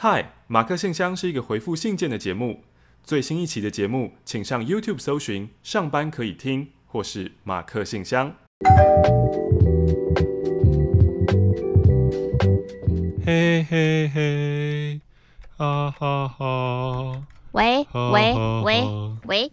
嗨，马克信箱是一个回复信件的节目。最新一期的节目，请上 YouTube 搜寻“上班可以听”或是“马克信箱”。嘿嘿嘿，哈哈哈！喂喂喂喂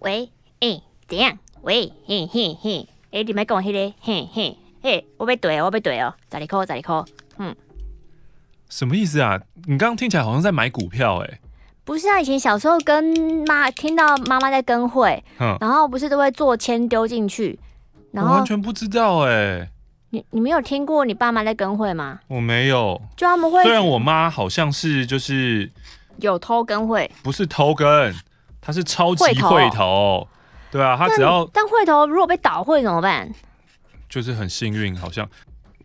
喂，哎，怎样？喂，嘿嘿嘿，哎，你们跟我嘿嘞，嘿嘿嘿，我被怼，我被怼哦，十二块，十二块，嗯。什么意思啊？你刚刚听起来好像在买股票哎、欸。不是啊，以前小时候跟妈听到妈妈在跟会，嗯，然后不是都会做签丢进去，然后我完全不知道哎、欸。你你没有听过你爸妈在跟会吗？我没有。就他们会，虽然我妈好像是就是有偷跟会，不是偷跟，她是超级会头。对啊，她只要但，但会头如果被倒会怎么办？就是很幸运，好像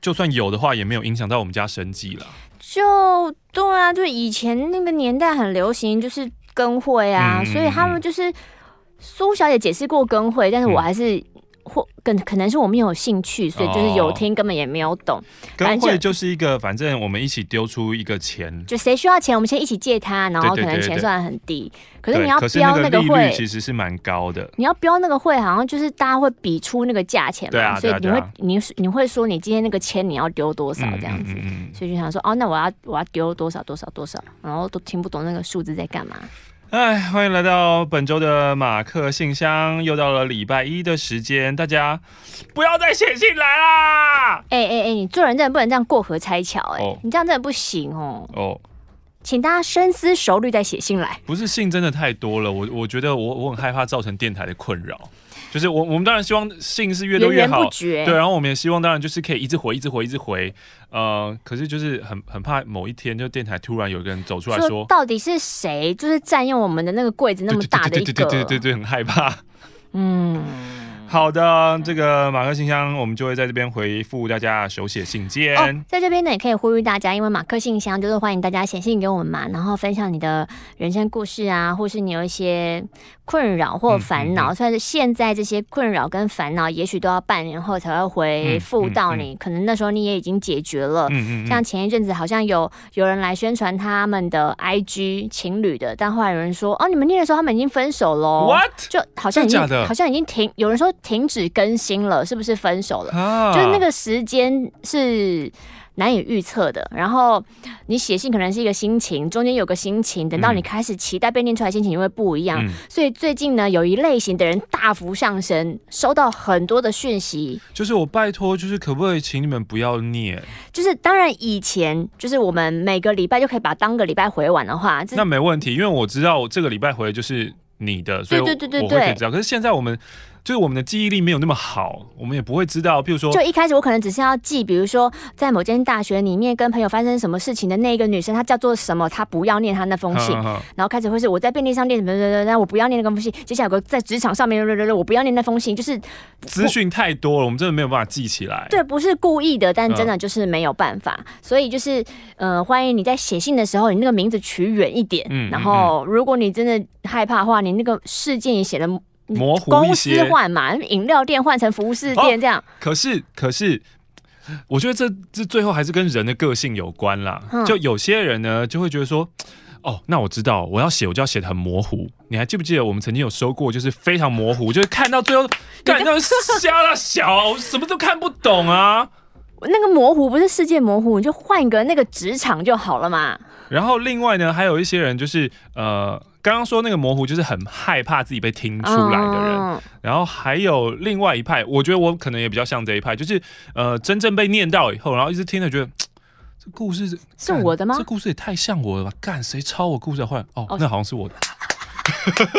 就算有的话，也没有影响到我们家生计了。就对啊，就以前那个年代很流行，就是跟会啊，嗯、所以他们就是苏小姐解释过跟会，但是我还是。嗯或更可能是我没有兴趣，所以就是有听，根本也没有懂。跟会就是一个，反正我们一起丢出一个钱，就谁需要钱，我们先一起借他，然后可能钱算很低。可是你要标那个会，其实是蛮高的。你要标那个会，好像就是大家会比出那个价钱嘛。所以你会你你会说你今天那个钱你要丢多少这样子，所以就想说哦，那我要我要丢多少多少多少，然后都听不懂那个数字在干嘛。哎，欢迎来到本周的马克信箱，又到了礼拜一的时间，大家不要再写信来啦！哎哎哎，你做人真的不能这样过河拆桥，哎，oh. 你这样真的不行哦。哦，oh. 请大家深思熟虑再写信来。不是信真的太多了，我我觉得我我很害怕造成电台的困扰。就是我，我们当然希望信是越多越好。对，然后我们也希望，当然就是可以一直回，一直回，一直回。呃，可是就是很很怕某一天，就电台突然有一个人走出来说，到底是谁，就是占用我们的那个柜子那么大的一个，对对对对对对对，很害怕。嗯。好的，这个马克信箱，我们就会在这边回复大家手写信件。哦，在这边呢，也可以呼吁大家，因为马克信箱就是欢迎大家写信给我们嘛，然后分享你的人生故事啊，或是你有一些困扰或烦恼。虽然是现在这些困扰跟烦恼，也许都要半年后才会回复到你，可能那时候你也已经解决了。嗯嗯嗯、像前一阵子好像有有人来宣传他们的 IG 情侣的，但后来有人说，哦，你们念的时候他们已经分手了。What？就好像已经好像已经停，有人说。停止更新了，是不是分手了？啊、就是那个时间是难以预测的。然后你写信可能是一个心情，中间有个心情，等到你开始期待被念出来，心情就会不一样。嗯、所以最近呢，有一类型的人大幅上升，收到很多的讯息。就是我拜托，就是可不可以请你们不要念？就是当然以前就是我们每个礼拜就可以把当个礼拜回完的话，那没问题，因为我知道我这个礼拜回的就是你的，所以对对对对对，我会可以知道。可是现在我们。就是我们的记忆力没有那么好，我们也不会知道。譬如说，就一开始我可能只是要记，比如说在某间大学里面跟朋友发生什么事情的那个女生，她叫做什么，她不要念她那封信。呵呵然后开始会是我在便利商店什么什么，然后我不要念那封信。接下来有个在职场上面，我不要念那封信，就是资讯太多了，我们真的没有办法记起来。对，不是故意的，但真的就是没有办法。嗯、所以就是呃，欢迎你在写信的时候，你那个名字取远一点。嗯。然后，如果你真的害怕的话，你那个事件也写的。模糊公司换嘛，饮料店换成服饰店这样。哦、可是，可是，我觉得这这最后还是跟人的个性有关啦。嗯、就有些人呢，就会觉得说，哦，那我知道，我要写，我就要写的很模糊。你还记不记得我们曾经有收过，就是非常模糊，就是看到最后，看到瞎了小，什么都看不懂啊。那个模糊不是世界模糊，你就换一个那个职场就好了嘛。然后另外呢，还有一些人就是呃。刚刚说那个模糊，就是很害怕自己被听出来的人。嗯、然后还有另外一派，我觉得我可能也比较像这一派，就是呃，真正被念到以后，然后一直听着觉得这故事是是我的吗？这故事也太像我了吧？干，谁抄我故事？换哦，哦那好像是我的。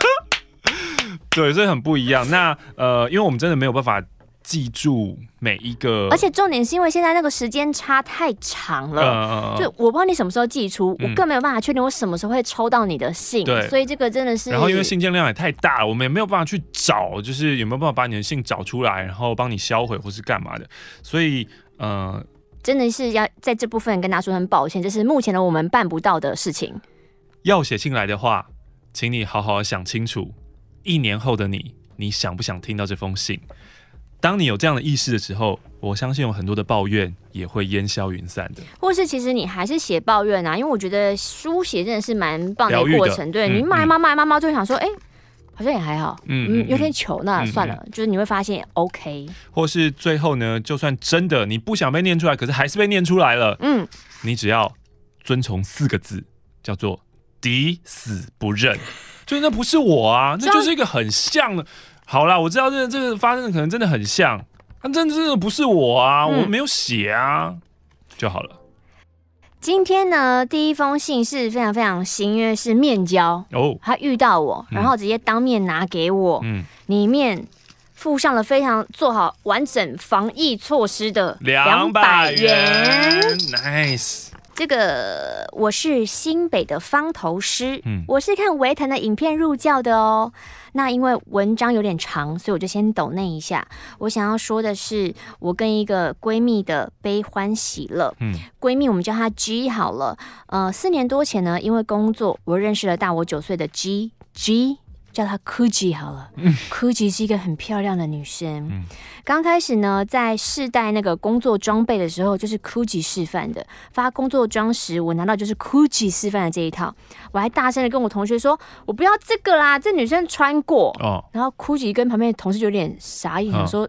对，所以很不一样。那呃，因为我们真的没有办法。记住每一个，而且重点是因为现在那个时间差太长了，就我不知道你什么时候寄出，我更没有办法确定我什么时候会抽到你的信，对，所以这个真的是。然后因为信件量也太大了，我们也没有办法去找，就是有没有办法把你的信找出来，然后帮你销毁或是干嘛的，所以呃，真的是要在这部分跟大家说很抱歉，这是目前的我们办不到的事情。要写信来的话，请你好好想清楚，一年后的你，你想不想听到这封信？当你有这样的意识的时候，我相信有很多的抱怨也会烟消云散的。或是其实你还是写抱怨啊，因为我觉得书写真的是蛮棒的过程。对、嗯、你骂骂骂骂骂，就会想说，哎、欸，好像也还好，嗯嗯，有点糗，那算了，就是你会发现 OK。或是最后呢，就算真的你不想被念出来，可是还是被念出来了，嗯，你只要遵从四个字，叫做抵死不认，就那不是我啊，那就是一个很像的。好啦，我知道这个、这个发生的可能真的很像，但真的真的不是我啊，嗯、我没有写啊，就好了。今天呢，第一封信是非常非常新，因为，是面交哦，他遇到我，然后直接当面拿给我，嗯，里面附上了非常做好完整防疫措施的两百元，nice。这个我是新北的方头师，嗯，我是看维腾的影片入教的哦。那因为文章有点长，所以我就先抖那一下。我想要说的是，我跟一个闺蜜的悲欢喜乐。嗯，闺蜜我们叫她 G 好了。呃，四年多前呢，因为工作，我认识了大我九岁的 G G。叫她 Kuji 好了，Kuji 是一个很漂亮的女生。嗯，刚开始呢，在试戴那个工作装备的时候，就是 Kuji 示范的。发工作装时，我拿到就是 Kuji 示范的这一套，我还大声的跟我同学说：“我不要这个啦，这女生穿过。”哦，然后 Kuji 跟旁边的同事就有点傻眼，想说：“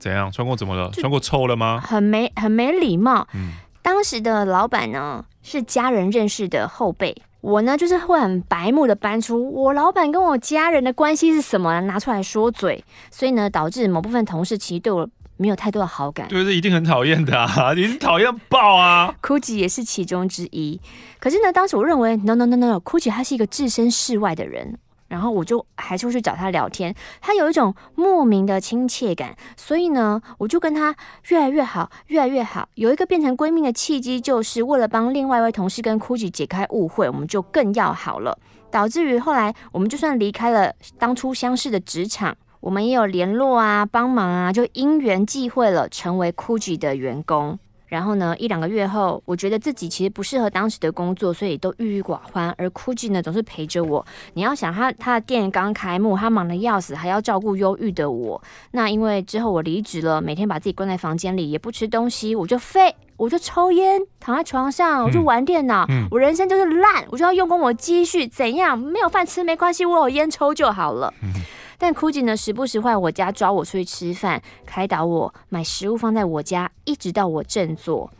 怎样？穿过怎么了？穿过臭了吗？”很没很没礼貌。嗯，当时的老板呢，是家人认识的后辈。我呢，就是会很白目的搬出我老板跟我家人的关系是什么，拿出来说嘴，所以呢，导致某部分同事其实对我没有太多的好感。对，这一定很讨厌的啊，你是讨厌爆啊！Kuji 也是其中之一。可是呢，当时我认为，no no no no no，Kuji 他是一个置身事外的人。然后我就还是会去找他聊天，他有一种莫名的亲切感，所以呢，我就跟他越来越好，越来越好。有一个变成闺蜜的契机，就是为了帮另外一位同事跟 Kuji 解开误会，我们就更要好了，导致于后来我们就算离开了当初相识的职场，我们也有联络啊，帮忙啊，就因缘际会了，成为 Kuji 的员工。然后呢，一两个月后，我觉得自己其实不适合当时的工作，所以都郁郁寡欢。而 Kuji 呢，总是陪着我。你要想他，他的店刚开幕，他忙得要死，还要照顾忧郁的我。那因为之后我离职了，每天把自己关在房间里，也不吃东西，我就废，我就抽烟，躺在床上，我就玩电脑。嗯，我人生就是烂，我就要用光我积蓄，怎样？没有饭吃没关系，我有烟抽就好了。嗯 但 Kuji 呢，时不时坏我家抓我出去吃饭，开导我，买食物放在我家，一直到我振作。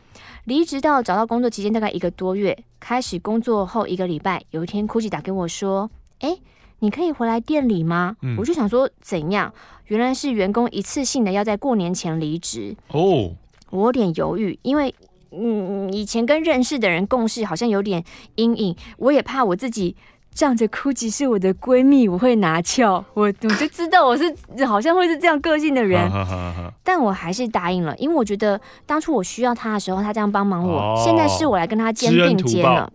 离职到找到工作期间大概一个多月，开始工作后一个礼拜，有一天 Kuji 打给我说：“哎，你可以回来店里吗？”嗯、我就想说怎样，原来是员工一次性的要在过年前离职哦。我有点犹豫，因为嗯，以前跟认识的人共事好像有点阴影，我也怕我自己。仗着 Kuji 是我的闺蜜，我会拿翘，我我就知道我是好像会是这样个性的人，但我还是答应了，因为我觉得当初我需要他的时候，他这样帮忙我，哦、现在是我来跟他肩并肩了。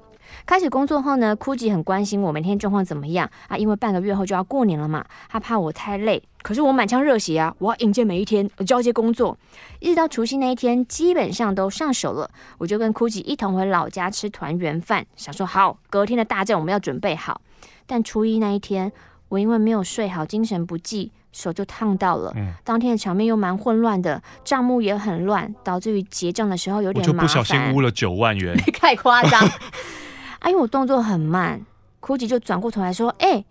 开始工作后呢，Kuji 很关心我每天状况怎么样啊，因为半个月后就要过年了嘛，他怕我太累，可是我满腔热血啊，我要迎接每一天，我交接工作，一直到除夕那一天，基本上都上手了，我就跟 Kuji 一同回老家吃团圆饭，想说好，隔天的大战我们要准备好。但初一那一天，我因为没有睡好，精神不济，手就烫到了。嗯，当天的场面又蛮混乱的，账目也很乱，导致于结账的时候有点麻烦。我就不小心污了九万元，太夸张。啊，因为我动作很慢，Kuji 就转过头来说：“哎、欸，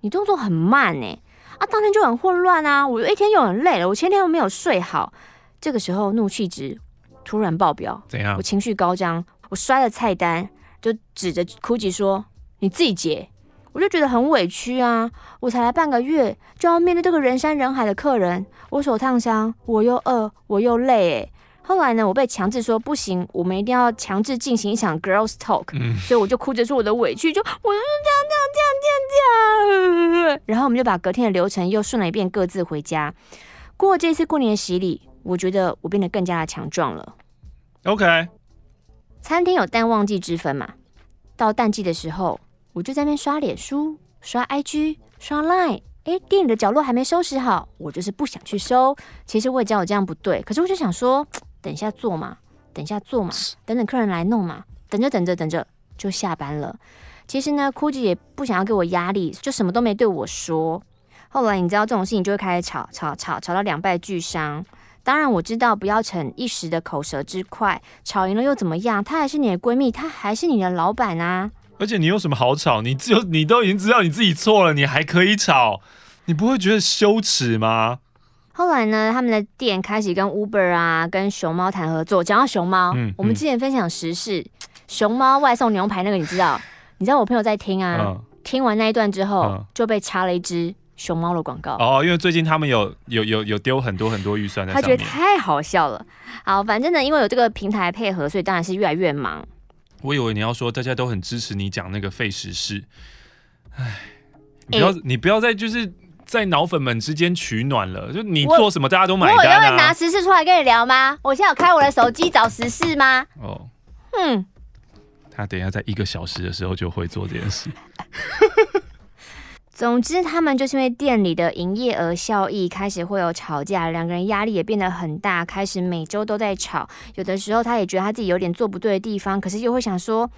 你动作很慢呢。”啊，当天就很混乱啊，我一天又很累了，我前天又没有睡好。这个时候怒气值突然爆表，怎样？我情绪高涨，我摔了菜单，就指着 Kuji 说：“你自己结。”我就觉得很委屈啊，我才来半个月，就要面对这个人山人海的客人，我手烫伤，我又饿，我又累，诶。后来呢，我被强制说不行，我们一定要强制进行一场 girls talk，、嗯、所以我就哭着说我的委屈，就我就是这样这样这样这样这样。然后我们就把隔天的流程又顺了一遍，各自回家。过这次过年的洗礼，我觉得我变得更加的强壮了。OK，餐厅有淡旺季之分嘛？到淡季的时候，我就在那边刷脸书、刷 IG、刷 Line。哎，店里的角落还没收拾好，我就是不想去收。其实我也知道我这样不对，可是我就想说。等一下做嘛，等一下做嘛，等等客人来弄嘛，等着等着等着就下班了。其实呢，Kuji 也不想要给我压力，就什么都没对我说。后来你知道这种事情就会开始吵吵吵吵到两败俱伤。当然我知道不要逞一时的口舌之快，吵赢了又怎么样？她还是你的闺蜜，她还是你的老板啊！而且你有什么好吵？你只有你都已经知道你自己错了，你还可以吵？你不会觉得羞耻吗？后来呢，他们的店开始跟 Uber 啊，跟熊猫谈合作。讲到熊猫，嗯嗯、我们之前分享时事，熊猫外送牛排那个，你知道？你知道我朋友在听啊，嗯、听完那一段之后，嗯、就被插了一支熊猫的广告。哦，因为最近他们有有有有丢很多很多预算在上面，他觉得太好笑了。好，反正呢，因为有这个平台配合，所以当然是越来越忙。我以为你要说大家都很支持你讲那个费时事，哎，你不要、欸、你不要再就是。在脑粉们之间取暖了，就你做什么大家都买单啊。我有会拿时事出来跟你聊吗？我现在有开我的手机找时事吗？哦，嗯，他等一下在一个小时的时候就会做这件事。总之，他们就是因为店里的营业额效益开始会有吵架，两个人压力也变得很大，开始每周都在吵。有的时候他也觉得他自己有点做不对的地方，可是又会想说。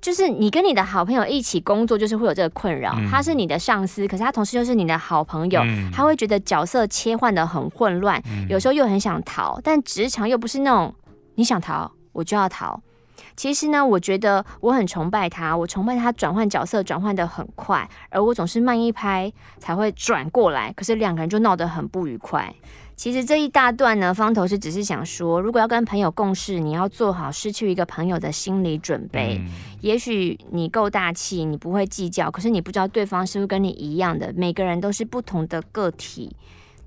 就是你跟你的好朋友一起工作，就是会有这个困扰。嗯、他是你的上司，可是他同时又是你的好朋友，嗯、他会觉得角色切换的很混乱，嗯、有时候又很想逃，但职场又不是那种你想逃我就要逃。其实呢，我觉得我很崇拜他，我崇拜他转换角色转换的很快，而我总是慢一拍才会转过来，可是两个人就闹得很不愉快。其实这一大段呢，方头是只是想说，如果要跟朋友共事，你要做好失去一个朋友的心理准备。嗯、也许你够大气，你不会计较，可是你不知道对方是不是跟你一样的。每个人都是不同的个体。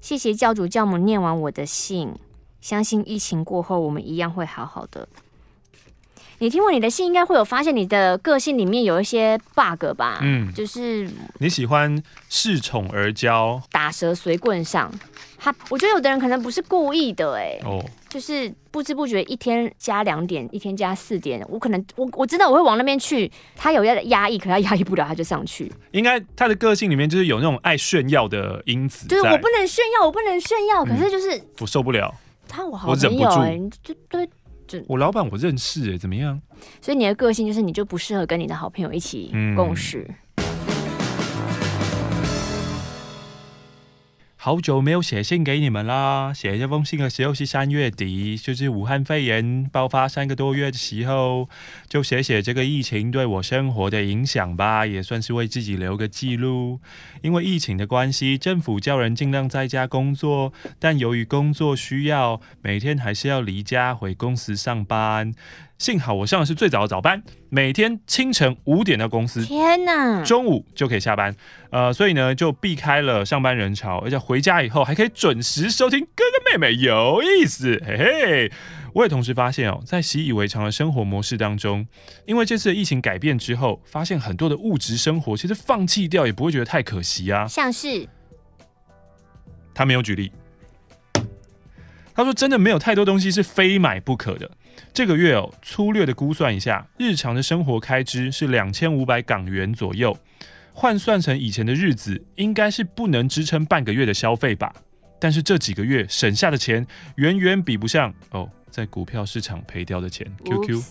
谢谢教主教母念完我的信，相信疫情过后，我们一样会好好的。你听过你的信，应该会有发现你的个性里面有一些 bug 吧？嗯，就是你喜欢恃宠而骄，打蛇随棍上。他，我觉得有的人可能不是故意的，哎，哦，就是不知不觉一天加两点，一天加四点，我可能我我知道我会往那边去。他有要压抑，可他压抑不了，他就上去。应该他的个性里面就是有那种爱炫耀的因子，就是我不能炫耀，我不能炫耀，可是就是、嗯、我受不了。他我好朋友哎，就对。我老板我认识哎、欸，怎么样？所以你的个性就是你就不适合跟你的好朋友一起共事。嗯好久没有写信给你们啦！写这封信的时候是三月底，就是武汉肺炎爆发三个多月的时候，就写写这个疫情对我生活的影响吧，也算是为自己留个记录。因为疫情的关系，政府叫人尽量在家工作，但由于工作需要，每天还是要离家回公司上班。幸好我上的是最早的早班，每天清晨五点到公司，天哪，中午就可以下班，呃，所以呢就避开了上班人潮，而且回家以后还可以准时收听哥哥妹妹，有意思，嘿嘿。我也同时发现哦，在习以为常的生活模式当中，因为这次的疫情改变之后，发现很多的物质生活其实放弃掉也不会觉得太可惜啊，像是。他没有举例。他说：“真的没有太多东西是非买不可的。这个月哦，粗略的估算一下，日常的生活开支是两千五百港元左右，换算成以前的日子，应该是不能支撑半个月的消费吧。但是这几个月省下的钱，远远比不上哦，在股票市场赔掉的钱。QQ。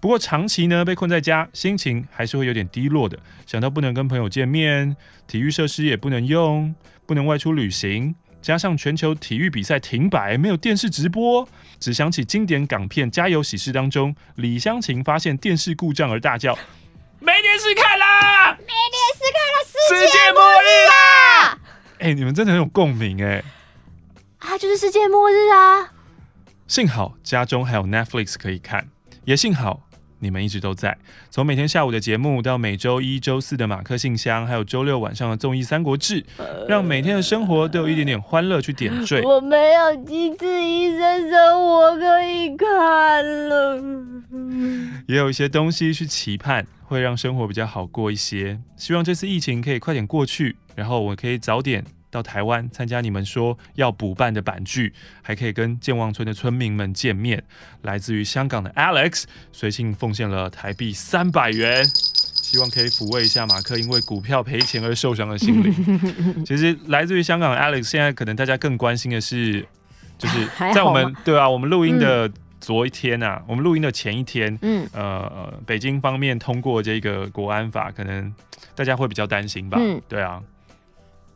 不过长期呢被困在家，心情还是会有点低落的。想到不能跟朋友见面，体育设施也不能用，不能外出旅行。”加上全球体育比赛停摆，没有电视直播，只想起经典港片《家有喜事》当中，李湘琴发现电视故障而大叫：“没电视看啦！没电视看啦，世界末日啦！”哎、欸，你们真的很有共鸣哎！啊，就是世界末日啊！幸好家中还有 Netflix 可以看，也幸好。你们一直都在，从每天下午的节目到每周一、周四的马克信箱，还有周六晚上的综艺《三国志》，让每天的生活都有一点点欢乐去点缀。我没有机智医生生活可以看了，也有一些东西去期盼，会让生活比较好过一些。希望这次疫情可以快点过去，然后我可以早点。到台湾参加你们说要补办的版剧，还可以跟健忘村的村民们见面。来自于香港的 Alex 随性奉献了台币三百元，希望可以抚慰一下马克因为股票赔钱而受伤的心灵。其实来自于香港的 Alex，现在可能大家更关心的是，就是 在我们对啊，我们录音的昨一天啊，我们录音的前一天，嗯，呃，北京方面通过这个国安法，可能大家会比较担心吧？对啊。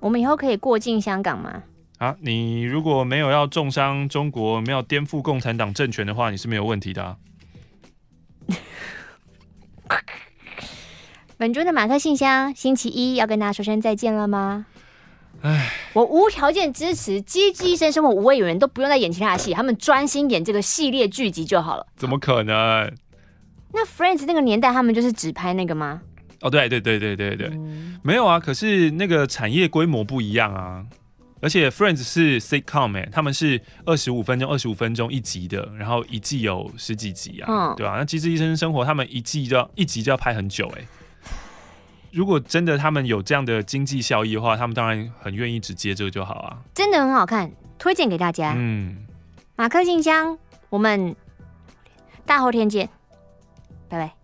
我们以后可以过境香港吗？啊，你如果没有要重伤中国，没有颠覆共产党政权的话，你是没有问题的啊。本周的马克信箱，星期一要跟大家说声再见了吗？唉，我无条件支持《机智医生生活》五位演员都不用再演其他的戏，他们专心演这个系列剧集就好了。怎么可能？那 Friends 那个年代，他们就是只拍那个吗？哦，对对对对对对，嗯、没有啊。可是那个产业规模不一样啊。而且 Friends 是 sitcom 哎，他们是二十五分钟、二十五分钟一集的，然后一季有十几集啊，嗯、对吧、啊？那《机智医生生活》他们一季就要一集就要拍很久哎。如果真的他们有这样的经济效益的话，他们当然很愿意只接这个就好啊。真的很好看，推荐给大家。嗯，马克信箱，我们大后天见，拜拜。